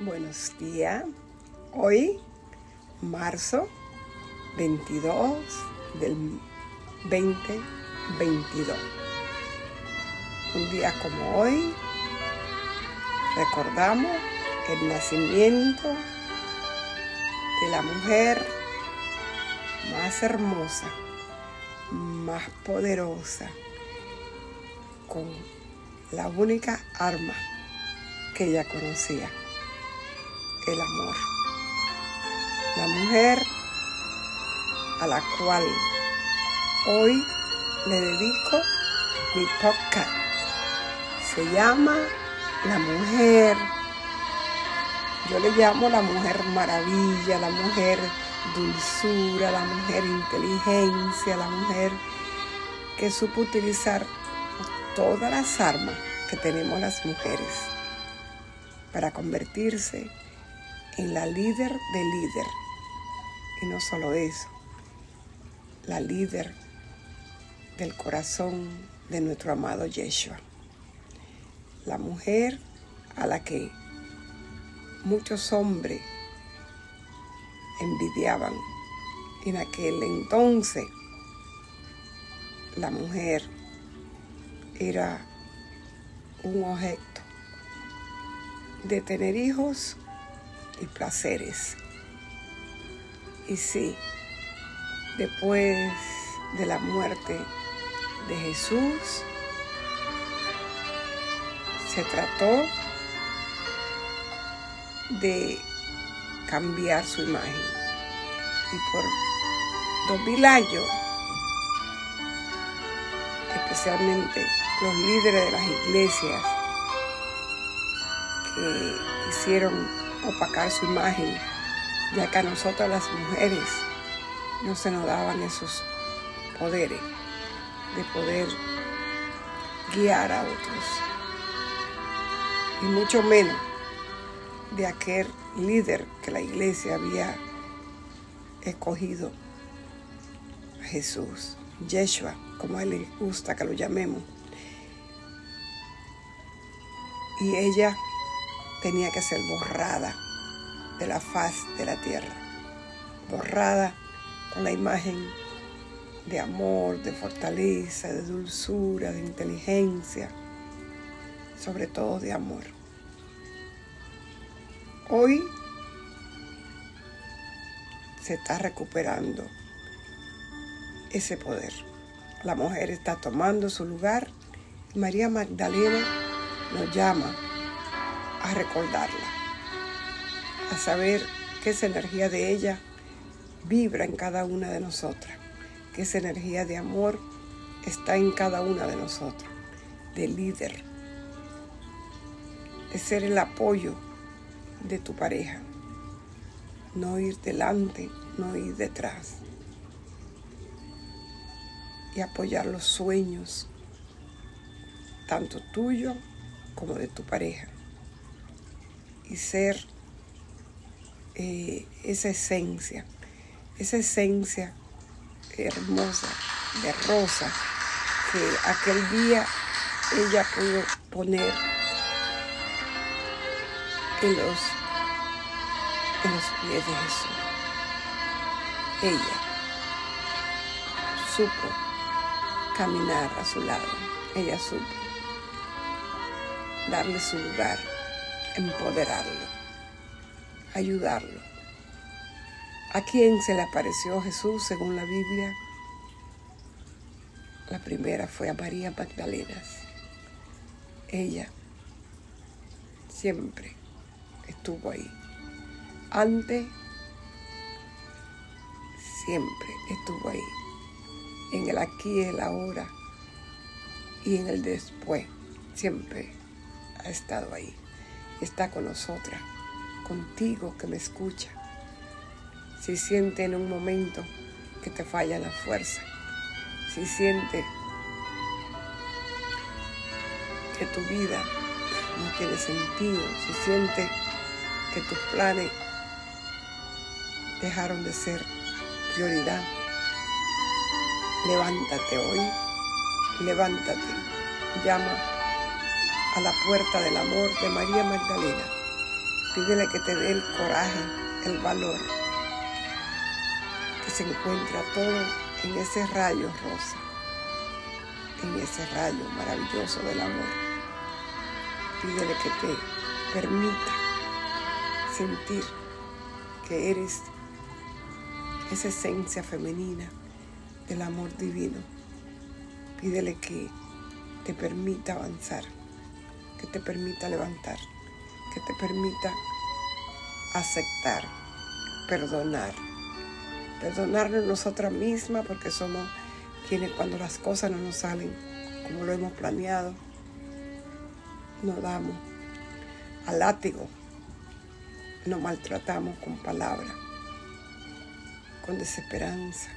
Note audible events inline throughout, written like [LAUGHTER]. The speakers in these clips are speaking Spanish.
Buenos días. Hoy, marzo 22 del 2022. Un día como hoy, recordamos el nacimiento de la mujer más hermosa, más poderosa, con la única arma que ella conocía el amor. La mujer a la cual hoy le dedico mi podcast. Se llama La Mujer. Yo le llamo la mujer maravilla, la mujer dulzura, la mujer inteligencia, la mujer que supo utilizar todas las armas que tenemos las mujeres para convertirse en la líder de líder. Y no solo eso, la líder del corazón de nuestro amado Yeshua. La mujer a la que muchos hombres envidiaban. En aquel entonces, la mujer era un objeto de tener hijos y placeres. Y sí, después de la muerte de Jesús, se trató de cambiar su imagen. Y por dos mil años, especialmente los líderes de las iglesias que quisieron opacar su imagen, ya que a nosotras las mujeres no se nos daban esos poderes de poder guiar a otros. Y mucho menos de aquel líder que la iglesia había escogido, a Jesús, Yeshua, como a él le gusta que lo llamemos. Y ella tenía que ser borrada de la faz de la tierra, borrada con la imagen de amor, de fortaleza, de dulzura, de inteligencia, sobre todo de amor. Hoy se está recuperando ese poder. La mujer está tomando su lugar María Magdalena nos llama a recordarla, a saber que esa energía de ella vibra en cada una de nosotras, que esa energía de amor está en cada una de nosotras, de líder, de ser el apoyo de tu pareja, no ir delante, no ir detrás, y apoyar los sueños, tanto tuyo como de tu pareja y ser eh, esa esencia, esa esencia hermosa de rosa que aquel día ella pudo poner en los, en los pies de Jesús. Ella supo caminar a su lado, ella supo darle su lugar empoderarlo, ayudarlo. ¿A quién se le apareció Jesús según la Biblia? La primera fue a María Magdalena. Ella siempre estuvo ahí. Antes, siempre estuvo ahí. En el aquí, el ahora y en el después. Siempre ha estado ahí está con nosotras, contigo que me escucha. Si siente en un momento que te falla la fuerza, si siente que tu vida no tiene sentido, si siente que tus planes dejaron de ser prioridad, levántate hoy, levántate, llama a la puerta del amor de María Magdalena, Pídele que te dé el coraje, el valor, que se encuentra todo en ese rayo rosa, en ese rayo maravilloso del amor. Pídele que te permita sentir que eres esa esencia femenina del amor divino. Pídele que te permita avanzar, que te permita levantar, que te permita aceptar, perdonar. Perdonarnos nosotras mismas porque somos quienes cuando las cosas no nos salen como lo hemos planeado, nos damos al látigo, nos maltratamos con palabras con desesperanza.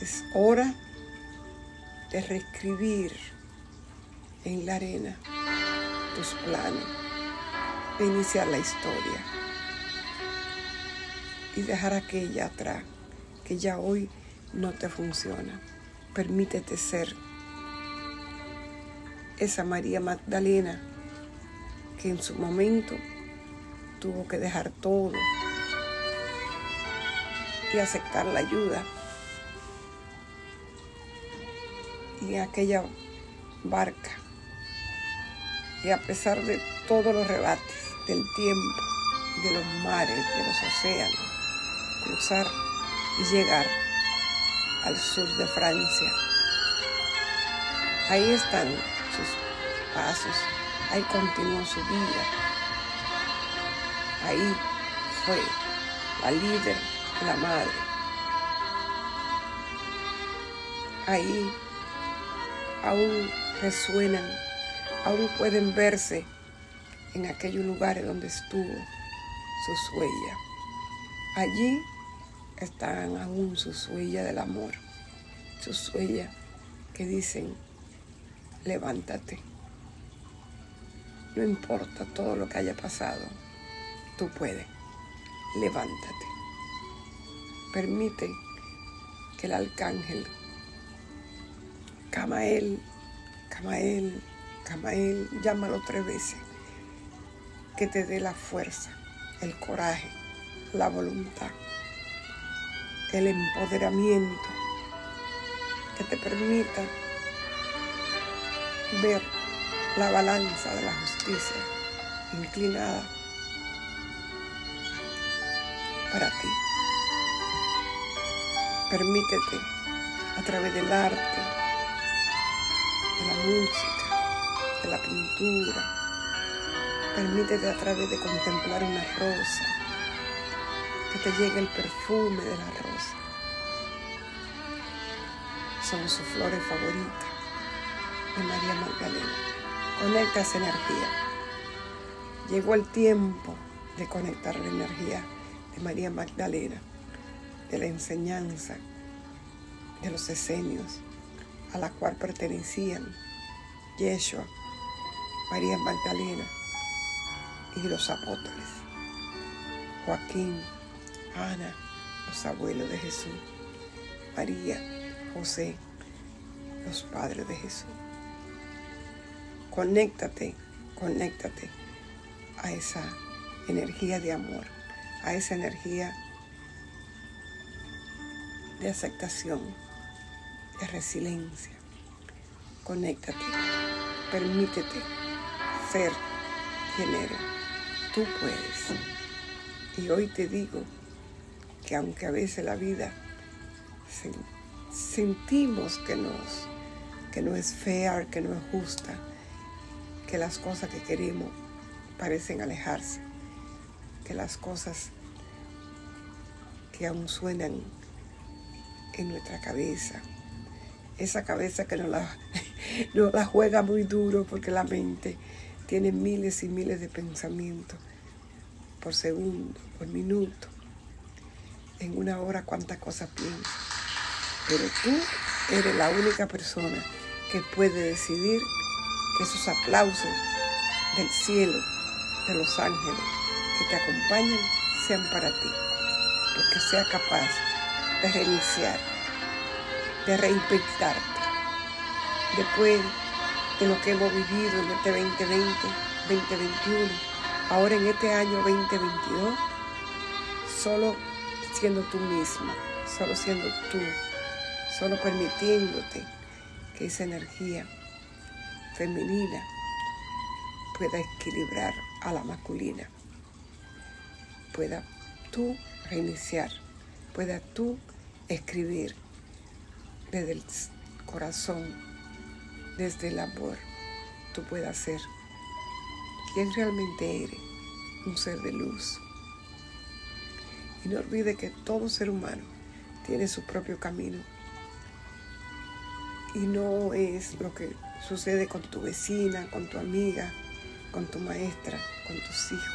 Es hora de reescribir en la arena tus planes, de iniciar la historia y dejar aquella atrás que ya hoy no te funciona. Permítete ser esa María Magdalena que en su momento tuvo que dejar todo y aceptar la ayuda. Y aquella barca, y a pesar de todos los rebates del tiempo, de los mares, de los océanos, cruzar y llegar al sur de Francia. Ahí están sus pasos, ahí continuó su vida. Ahí fue la líder la madre. Ahí aún resuenan, aún pueden verse en aquellos lugares donde estuvo sus huellas. Allí están aún sus huellas del amor, sus huellas que dicen, levántate. No importa todo lo que haya pasado, tú puedes, levántate permite que el arcángel Camael, Camael, Camael, llámalo tres veces, que te dé la fuerza, el coraje, la voluntad, el empoderamiento, que te permita ver la balanza de la justicia inclinada para ti. Permítete a través del arte, de la música, de la pintura. Permítete a través de contemplar una rosa, que te llegue el perfume de la rosa. Son sus flores favoritas de María Magdalena. Conecta esa energía. Llegó el tiempo de conectar la energía de María Magdalena de la enseñanza de los esenios a la cual pertenecían Yeshua, María Magdalena y los apóstoles, Joaquín, Ana, los abuelos de Jesús, María, José, los padres de Jesús. Conéctate, conéctate a esa energía de amor, a esa energía de aceptación, de resiliencia. Conéctate, permítete ser quien. Tú puedes. Y hoy te digo que aunque a veces la vida sentimos que, nos, que no es fea, que no es justa, que las cosas que queremos parecen alejarse, que las cosas que aún suenan en nuestra cabeza. Esa cabeza que nos la, [LAUGHS] la juega muy duro porque la mente tiene miles y miles de pensamientos por segundo, por minuto. En una hora cuántas cosas piensas. Pero tú eres la única persona que puede decidir que esos aplausos del cielo, de los ángeles que te acompañan, sean para ti. Porque sea capaz de reiniciar, de reinventarte. Después de lo que hemos vivido en este 2020, 2021, ahora en este año 2022, solo siendo tú misma, solo siendo tú, solo permitiéndote que esa energía femenina pueda equilibrar a la masculina, pueda tú reiniciar, pueda tú escribir desde el corazón, desde el amor, tú puedas ser quien realmente eres, un ser de luz. Y no olvide que todo ser humano tiene su propio camino. Y no es lo que sucede con tu vecina, con tu amiga, con tu maestra, con tus hijos.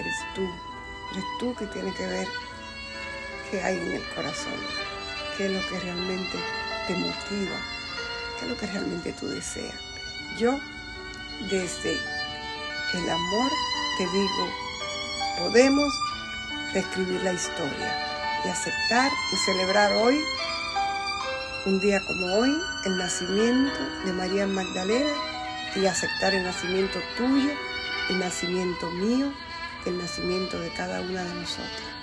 Eres tú. Eres tú que tienes que ver qué hay en el corazón, qué es lo que realmente te motiva, qué es lo que realmente tú deseas. Yo, desde el amor, te digo, podemos reescribir la historia y aceptar y celebrar hoy, un día como hoy, el nacimiento de María Magdalena y aceptar el nacimiento tuyo, el nacimiento mío, el nacimiento de cada una de nosotros.